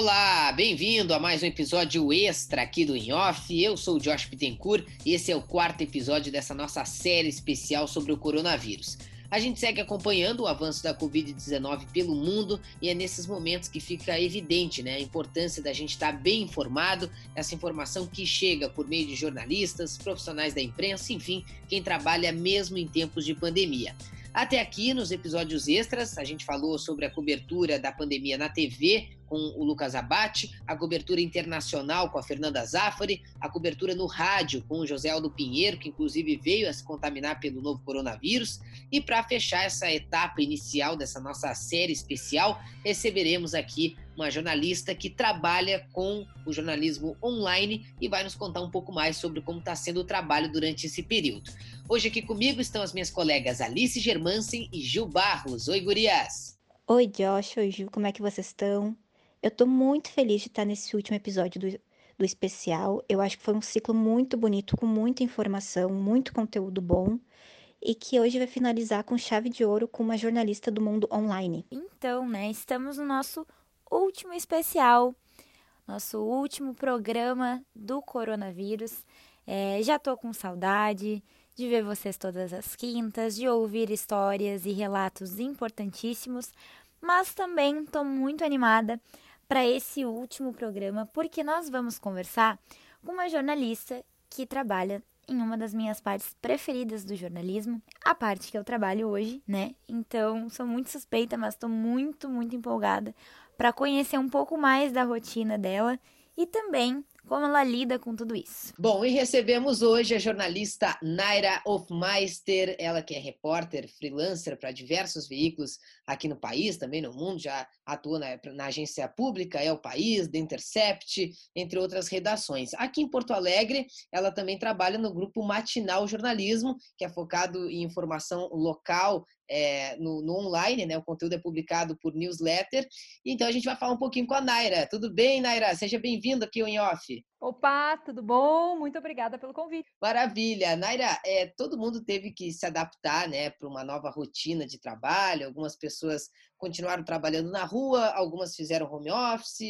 Olá, bem-vindo a mais um episódio extra aqui do In Off. Eu sou o Josh Pittencourt e esse é o quarto episódio dessa nossa série especial sobre o coronavírus. A gente segue acompanhando o avanço da Covid-19 pelo mundo e é nesses momentos que fica evidente né, a importância da gente estar bem informado, essa informação que chega por meio de jornalistas, profissionais da imprensa, enfim, quem trabalha mesmo em tempos de pandemia. Até aqui, nos episódios extras, a gente falou sobre a cobertura da pandemia na TV, com o Lucas Abate, a cobertura internacional com a Fernanda Zaffari, a cobertura no rádio com o José Aldo Pinheiro, que inclusive veio a se contaminar pelo novo coronavírus. E para fechar essa etapa inicial dessa nossa série especial, receberemos aqui uma jornalista que trabalha com o jornalismo online e vai nos contar um pouco mais sobre como está sendo o trabalho durante esse período. Hoje aqui comigo estão as minhas colegas Alice Germansen e Gil Barros. Oi, gurias! Oi, Josh. Oi, Gil. Como é que vocês estão? Eu tô muito feliz de estar nesse último episódio do, do especial. Eu acho que foi um ciclo muito bonito, com muita informação, muito conteúdo bom. E que hoje vai finalizar com chave de ouro com uma jornalista do mundo online. Então, né, estamos no nosso último especial, nosso último programa do coronavírus. É, já tô com saudade de ver vocês todas as quintas, de ouvir histórias e relatos importantíssimos, mas também estou muito animada para esse último programa, porque nós vamos conversar com uma jornalista que trabalha em uma das minhas partes preferidas do jornalismo, a parte que eu trabalho hoje, né? Então, sou muito suspeita, mas estou muito, muito empolgada para conhecer um pouco mais da rotina dela e também como ela lida com tudo isso. Bom, e recebemos hoje a jornalista Naira Hofmeister, ela que é repórter, freelancer para diversos veículos aqui no país, também no mundo, já atua na, na agência pública, é o País, The Intercept, entre outras redações. Aqui em Porto Alegre, ela também trabalha no grupo Matinal Jornalismo, que é focado em informação local é, no, no, online, né? O conteúdo é publicado por newsletter. Então a gente vai falar um pouquinho com a Naira. Tudo bem, Naira? Seja bem-vindo aqui ao In Off. Opa, tudo bom? Muito obrigada pelo convite. Maravilha. Naira, é, todo mundo teve que se adaptar né, para uma nova rotina de trabalho. Algumas pessoas continuaram trabalhando na rua, algumas fizeram home office.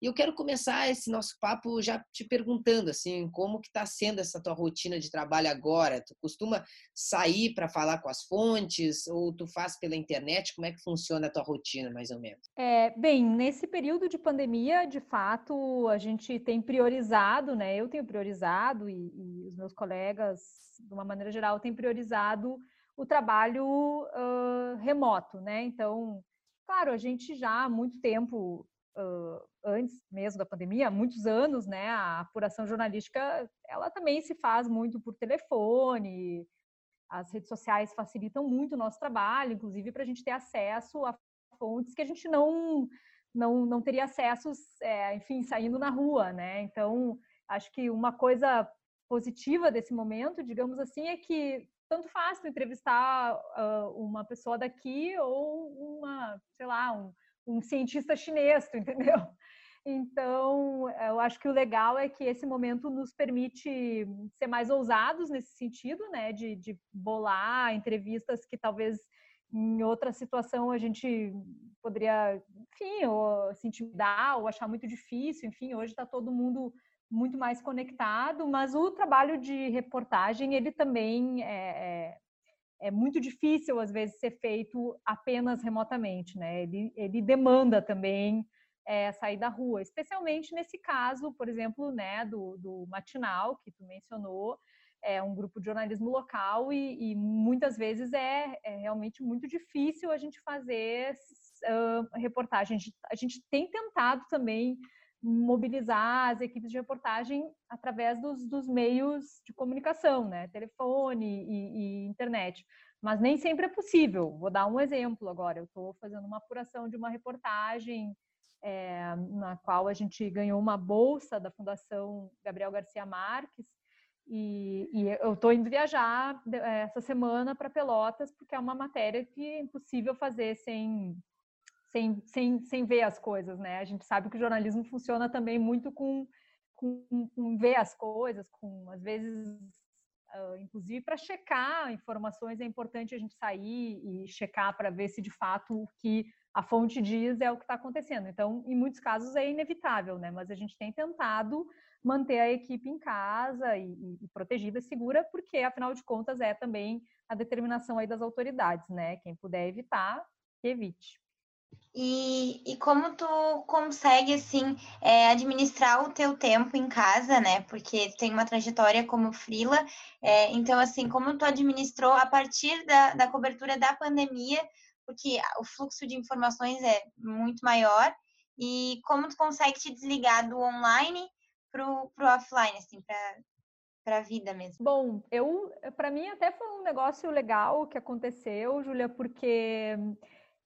E eu quero começar esse nosso papo já te perguntando assim, como que está sendo essa tua rotina de trabalho agora? Tu costuma sair para falar com as fontes ou tu faz pela internet? Como é que funciona a tua rotina, mais ou menos? É, bem, nesse período de pandemia, de fato, a gente tem priorizado, né? Eu tenho priorizado e, e os meus colegas, de uma maneira geral, têm priorizado o trabalho uh, remoto, né? Então, claro, a gente já há muito tempo uh, antes mesmo da pandemia, há muitos anos, né, a apuração jornalística, ela também se faz muito por telefone, as redes sociais facilitam muito o nosso trabalho, inclusive para a gente ter acesso a fontes que a gente não não, não teria acessos, é, enfim, saindo na rua, né? Então, acho que uma coisa positiva desse momento, digamos assim, é que tanto faz entrevistar uh, uma pessoa daqui ou uma, sei lá, um, um cientista chinês, entendeu? Então, eu acho que o legal é que esse momento nos permite ser mais ousados nesse sentido, né? De, de bolar entrevistas que talvez em outra situação a gente poderia, enfim, ou se intimidar ou achar muito difícil. Enfim, hoje está todo mundo muito mais conectado, mas o trabalho de reportagem, ele também é, é é muito difícil, às vezes, ser feito apenas remotamente, né? Ele, ele demanda também é, sair da rua, especialmente nesse caso, por exemplo, né, do, do Matinal, que tu mencionou, é um grupo de jornalismo local e, e muitas vezes é, é, realmente muito difícil a gente fazer uh, reportagem. A gente, a gente tem tentado também mobilizar as equipes de reportagem através dos, dos meios de comunicação, né? Telefone e, e, internet. Mas nem sempre é possível. Vou dar um exemplo agora. Eu estou fazendo uma apuração de uma reportagem é, na qual a gente ganhou uma bolsa da Fundação Gabriel Garcia Marques e, e eu estou indo viajar eh, essa semana para Pelotas porque é uma matéria que é impossível fazer sem sem, sem, sem ver as coisas, né? A gente sabe que o jornalismo funciona também muito com, com, com ver as coisas, com às vezes uh, inclusive para checar informações, é importante a gente sair e checar para ver se de fato o que a fonte diz é o que está acontecendo. Então, em muitos casos é inevitável, né? Mas a gente tem tentado manter a equipe em casa e, e, e protegida, segura, porque afinal de contas é também a determinação aí das autoridades, né? Quem puder evitar, que evite. E, e como tu consegue, assim, é, administrar o teu tempo em casa, né? Porque tem uma trajetória como frila, é, então, assim, como tu administrou a partir da, da cobertura da pandemia, porque o fluxo de informações é muito maior, e como tu consegue te desligar do online pro, pro offline, assim, para a vida mesmo? Bom, eu, para mim até foi um negócio legal que aconteceu, Júlia, porque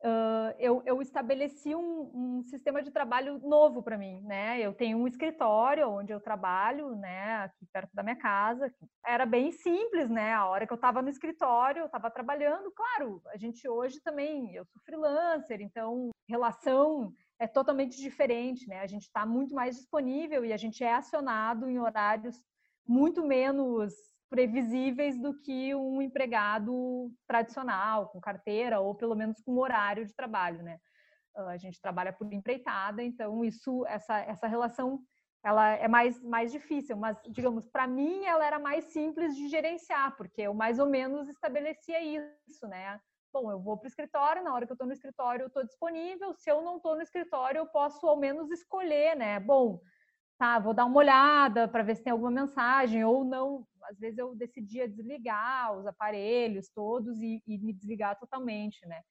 Uh, eu, eu, estabeleci um, um, sistema de trabalho novo para mim, né? Eu tenho um escritório onde eu trabalho, né? Aqui perto da minha casa. Era bem simples, né? A hora que eu estava no escritório, eu estava trabalhando. Claro, a gente hoje também, eu sou freelancer, então relação é totalmente diferente, né? A gente está muito mais disponível e a gente é acionado em horários muito menos previsíveis do que um empregado tradicional, com carteira ou pelo menos com horário de trabalho, né? Ah, a gente trabalha por empreitada, então isso, essa, essa relação, ela é mais, mais difícil, mas digamos, para mim ela era mais simples de gerenciar, porque eu mais ou menos estabelecia isso, né? Bom, eu vou para o escritório, na hora que eu estou no escritório eu estou disponível, se eu não estou no escritório eu posso ao menos escolher, né? Bom, tá, vou dar uma olhada para ver se tem alguma mensagem ou não às vezes eu decidia desligar os aparelhos todos e, e me desligar totalmente, né?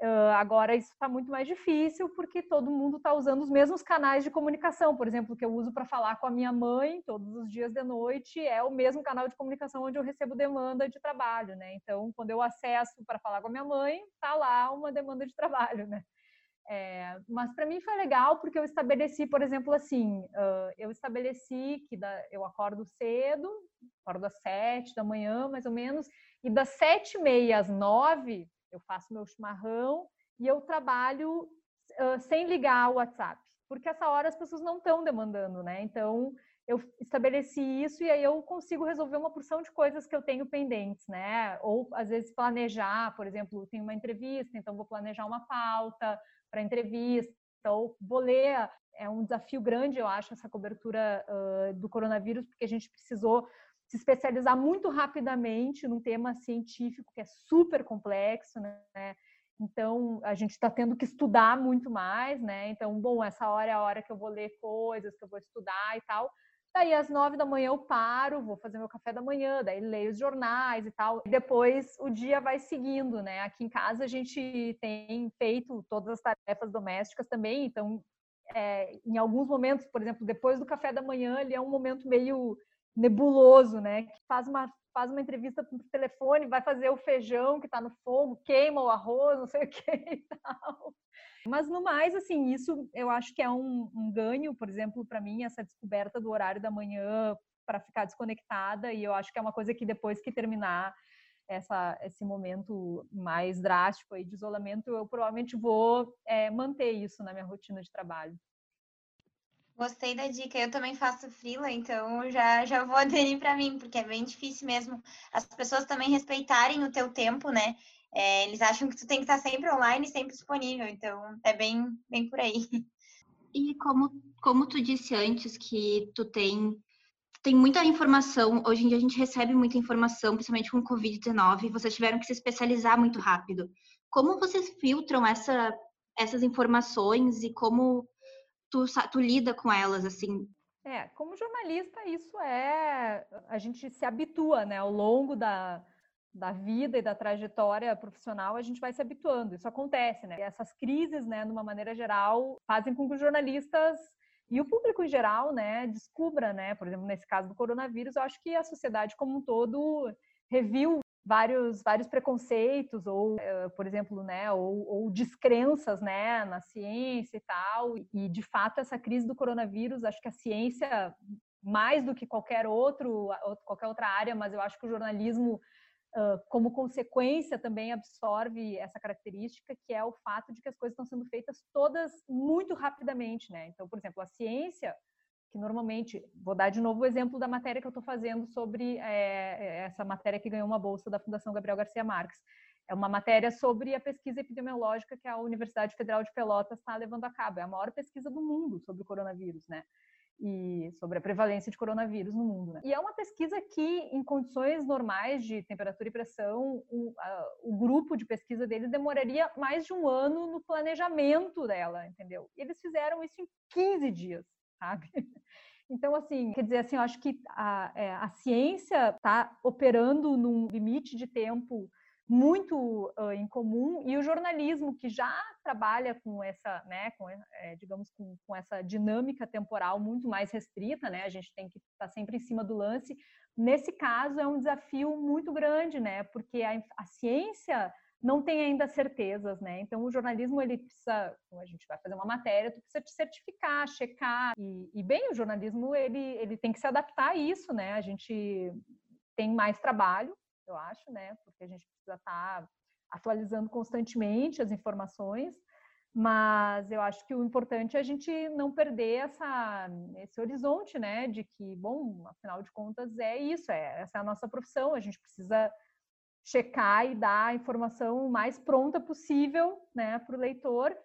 Uh, agora isso está muito mais difícil porque todo mundo está usando os mesmos canais de comunicação. Por exemplo, que eu uso para falar com a minha mãe todos os dias de noite é o mesmo canal de comunicação onde eu recebo demanda de trabalho, né? Então, quando eu acesso para falar com a minha mãe, tá lá uma demanda de trabalho, né? É, mas para mim foi legal porque eu estabeleci, por exemplo, assim, uh, eu estabeleci que da, eu acordo cedo, acordo às sete da manhã, mais ou menos, e das sete e meia às nove eu faço meu chimarrão e eu trabalho uh, sem ligar o WhatsApp, porque essa hora as pessoas não estão demandando, né? Então eu estabeleci isso e aí eu consigo resolver uma porção de coisas que eu tenho pendentes, né? Ou às vezes planejar, por exemplo, tem uma entrevista, então vou planejar uma pauta para entrevista, ou vou ler. É um desafio grande, eu acho, essa cobertura uh, do coronavírus, porque a gente precisou se especializar muito rapidamente num tema científico que é super complexo, né? Então, a gente está tendo que estudar muito mais, né? Então, bom, essa hora é a hora que eu vou ler coisas, que eu vou estudar e tal. Daí, às nove da manhã, eu paro, vou fazer meu café da manhã, daí leio os jornais e tal. E depois o dia vai seguindo, né? Aqui em casa a gente tem feito todas as tarefas domésticas também, então, é, em alguns momentos, por exemplo, depois do café da manhã, ele é um momento meio nebuloso, né? Que faz uma, faz uma entrevista por telefone, vai fazer o feijão que está no fogo, queima o arroz, não sei o que e tal. Mas no mais, assim, isso eu acho que é um, um ganho, por exemplo, para mim, essa descoberta do horário da manhã para ficar desconectada, e eu acho que é uma coisa que depois que terminar essa, esse momento mais drástico aí de isolamento, eu provavelmente vou é, manter isso na minha rotina de trabalho. Gostei da dica. Eu também faço frila, então já, já vou aderir para mim, porque é bem difícil mesmo as pessoas também respeitarem o teu tempo, né? É, eles acham que tu tem que estar sempre online, sempre disponível, então é bem, bem por aí. E como, como tu disse antes que tu tem tem muita informação, hoje em dia a gente recebe muita informação, principalmente com o Covid-19, vocês tiveram que se especializar muito rápido. Como vocês filtram essa, essas informações e como tu, tu lida com elas, assim? É, como jornalista, isso é. A gente se habitua, né, ao longo da, da vida e da trajetória profissional, a gente vai se habituando. Isso acontece, né? E essas crises, né, de uma maneira geral, fazem com que os jornalistas e o público em geral, né, descubra, né, por exemplo, nesse caso do coronavírus, eu acho que a sociedade como um todo reviu vários vários preconceitos ou, eh, por exemplo, né, ou, ou descrenças, né, na ciência e tal. E de fato essa crise do coronavírus, acho que a ciência mais do que qualquer outro qualquer outra área, mas eu acho que o jornalismo como consequência também absorve essa característica que é o fato de que as coisas estão sendo feitas todas muito rapidamente, né? Então, por exemplo, a ciência que normalmente, vou dar de novo o exemplo da matéria que eu estou fazendo sobre é, essa matéria que ganhou uma bolsa da Fundação Gabriel Garcia Marques. É uma matéria sobre a pesquisa epidemiológica que a Universidade Federal de Pelotas está levando a cabo. É a maior pesquisa do mundo sobre o coronavírus, né? E sobre a prevalência de coronavírus no mundo. Né? E é uma pesquisa que, em condições normais de temperatura e pressão, o, a, o grupo de pesquisa deles demoraria mais de um ano no planejamento dela, entendeu? E eles fizeram isso em 15 dias, sabe? Então, assim, quer dizer, assim, eu acho que a, é, a ciência está operando num limite de tempo muito uh, em comum e o jornalismo que já trabalha com essa, né, com, é, digamos, com, com, essa dinâmica temporal muito mais restrita, né, a gente tem que estar tá sempre em cima do lance. Nesse caso é um desafio muito grande, né, porque a, a ciência não tem ainda certezas, né? Então o jornalismo ele precisa, como a gente vai fazer uma matéria, tu precisa te certificar, checar e, e bem o jornalismo ele ele tem que se adaptar a isso, né? A gente tem mais trabalho, eu acho, né? Porque a gente precisa estar tá atualizando constantemente as informações, mas eu acho que o importante é a gente não perder essa, esse horizonte, né? De que, bom, afinal de contas, é isso, é, essa é a nossa profissão, a gente precisa checar e dar a informação mais pronta possível, né, para o leitor,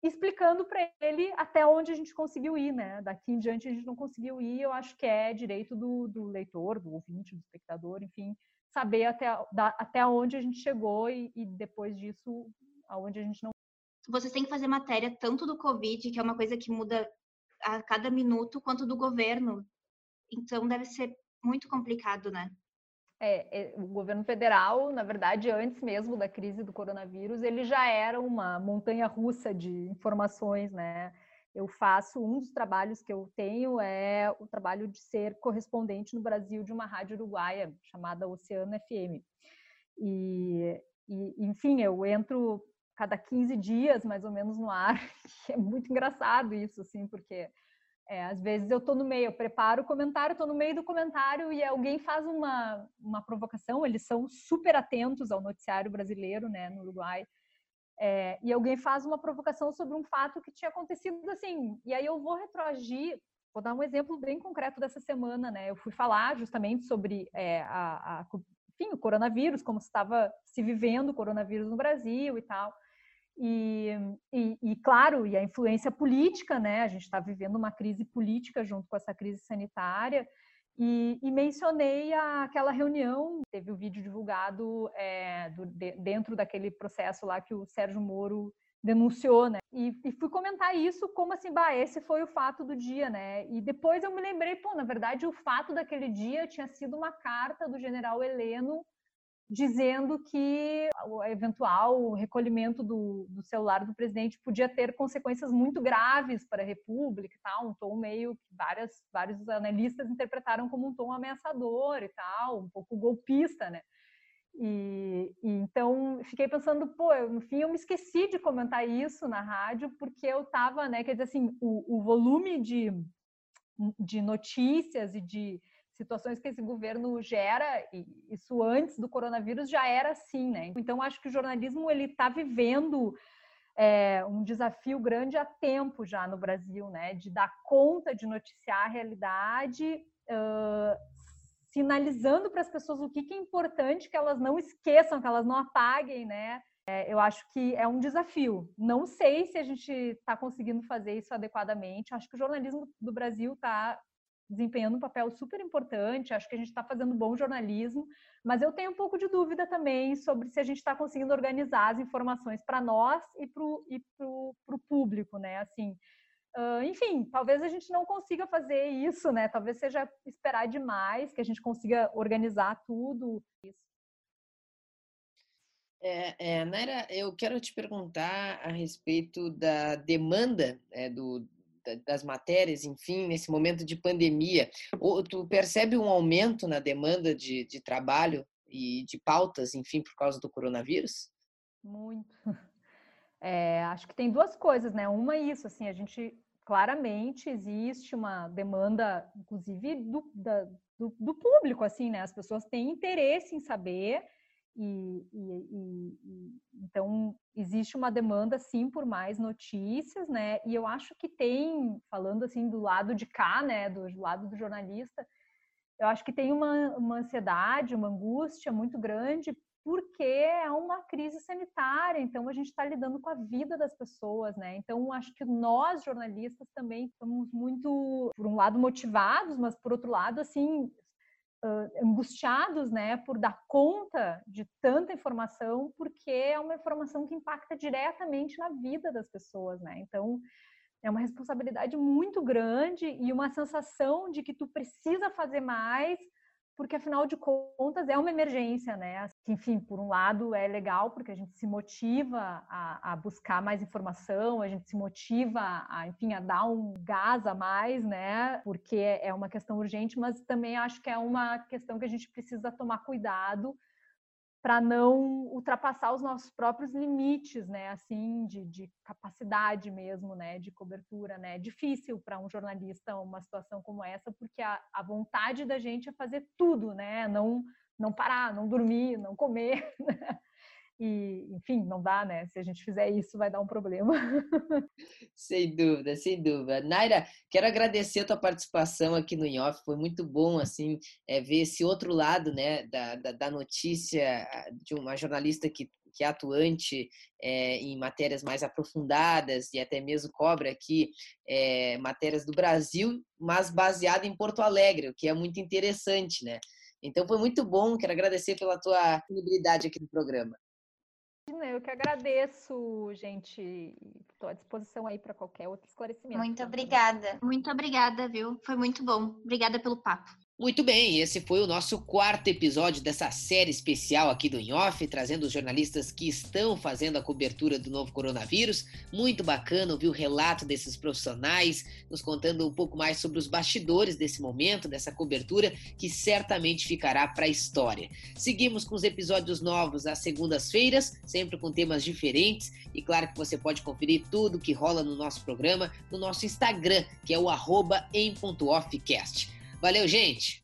explicando para ele até onde a gente conseguiu ir, né? Daqui em diante a gente não conseguiu ir, eu acho que é direito do, do leitor, do ouvinte, do espectador, enfim, saber até, da, até onde a gente chegou e, e depois disso, aonde a gente não. Vocês têm que fazer matéria tanto do Covid, que é uma coisa que muda a cada minuto, quanto do governo. Então deve ser muito complicado, né? É, é, o governo federal, na verdade, antes mesmo da crise do coronavírus, ele já era uma montanha russa de informações, né? eu faço um dos trabalhos que eu tenho é o trabalho de ser correspondente no Brasil de uma rádio uruguaia chamada Oceano FM. E, e enfim, eu entro cada 15 dias mais ou menos no ar. é muito engraçado isso, assim, porque é, às vezes eu estou no meio, eu preparo o comentário, estou no meio do comentário e alguém faz uma, uma provocação. Eles são super atentos ao noticiário brasileiro, né, no Uruguai. É, e alguém faz uma provocação sobre um fato que tinha acontecido assim, e aí eu vou retroagir. Vou dar um exemplo bem concreto dessa semana, né? Eu fui falar justamente sobre é, a, a, enfim, o coronavírus, como estava se vivendo o coronavírus no Brasil e tal. E, e, e, claro, e a influência política, né? A gente está vivendo uma crise política junto com essa crise sanitária. E, e, mencionei a, aquela reunião, teve o vídeo divulgado é, do, de, dentro daquele processo lá que o Sérgio Moro denunciou, né? E, e, fui comentar isso como assim, bah, esse foi o fato do dia, né? E depois eu me lembrei, pô, na verdade o fato daquele dia tinha sido uma carta do general Heleno dizendo que o eventual recolhimento do, do, celular do presidente podia ter consequências muito graves para a República e tal, um tom meio que várias, vários analistas interpretaram como um tom ameaçador e tal, um pouco golpista, né? E, e então fiquei pensando, pô, eu, no fim eu me esqueci de comentar isso na rádio porque eu estava, né, quer dizer assim, o, o volume de, de notícias e de situações que esse governo gera, e isso antes do coronavírus já era assim, né? Então acho que o jornalismo ele está vivendo é, um desafio grande há tempo já no Brasil, né? De dar conta de noticiar a realidade, uh, sinalizando para as pessoas o que, que é importante que elas não esqueçam, que elas não apaguem, né? É, eu acho que é um desafio. Não sei se a gente está conseguindo fazer isso adequadamente. Acho que o jornalismo do Brasil está desempenhando um papel super importante, acho que a gente está fazendo bom jornalismo, mas eu tenho um pouco de dúvida também sobre se a gente está conseguindo organizar as informações para nós e para o público, né? Assim, uh, enfim, talvez a gente não consiga fazer isso, né? Talvez seja esperar demais que a gente consiga organizar tudo isso. É, é, Naira, eu quero te perguntar a respeito da demanda é, do, das matérias, enfim, nesse momento de pandemia, tu percebe um aumento na demanda de, de trabalho e de pautas, enfim, por causa do coronavírus? Muito. É, acho que tem duas coisas, né? Uma é isso, assim, a gente claramente existe uma demanda, inclusive do, da, do, do, público, assim, né? As pessoas têm interesse em saber E, e, e, então existe uma demanda sim por mais notícias, né? E eu acho que tem, falando assim do lado de cá, né, do lado do jornalista, eu acho que tem uma, uma ansiedade, uma angústia muito grande porque é uma crise sanitária, então a gente está lidando com a vida das pessoas, né? Então acho que nós jornalistas também estamos muito, por um lado, motivados, mas por outro lado, assim, uh, angustiados, né, por dar conta de tanta informação, porque é uma informação que impacta diretamente na vida das pessoas, né? Então é uma responsabilidade muito grande e uma sensação de que tu precisa fazer mais porque afinal de contas é uma emergência, né? Enfim, por um lado é legal porque a gente se motiva a, a, buscar mais informação, a gente se motiva a, enfim, a dar um gás a mais, né? Porque é uma questão urgente, mas também acho que é uma questão que a gente precisa tomar cuidado para não ultrapassar os nossos próprios limites, né, assim, de, de, capacidade mesmo, né, de cobertura, né, é difícil para um jornalista uma situação como essa, porque a, a, vontade da gente é fazer tudo, né, não, não parar, não dormir, não comer? E, enfim, não dá, né? Se a gente fizer isso, vai dar um problema. Sem dúvida, sem dúvida. Naira, quero agradecer a tua participação aqui no IOF. Foi muito bom, assim, é, ver esse outro lado, né, da, da, da notícia de uma jornalista que que é atuante é, em matérias mais aprofundadas e até mesmo cobre aqui é, matérias do Brasil, mas baseada em Porto Alegre, o que é muito interessante, né? Então foi muito bom, quero agradecer pela tua disponibilidade aqui no programa. Eu que agradeço, gente. Estou à disposição aí para qualquer outro esclarecimento. Muito obrigada. Muito obrigada, viu? Foi muito bom. Obrigada pelo papo. Muito bem, esse foi o nosso quarto episódio dessa série especial aqui do Inhoff, trazendo os jornalistas que estão fazendo a cobertura do novo coronavírus. Muito bacana ouvir o relato desses profissionais, nos contando um pouco mais sobre os bastidores desse momento, dessa cobertura, que certamente ficará para a história. Seguimos com os episódios novos às segundas-feiras, sempre com temas diferentes, e claro que você pode conferir tudo que rola no nosso programa no nosso Instagram, que é o em.offcast. Valeu, gente!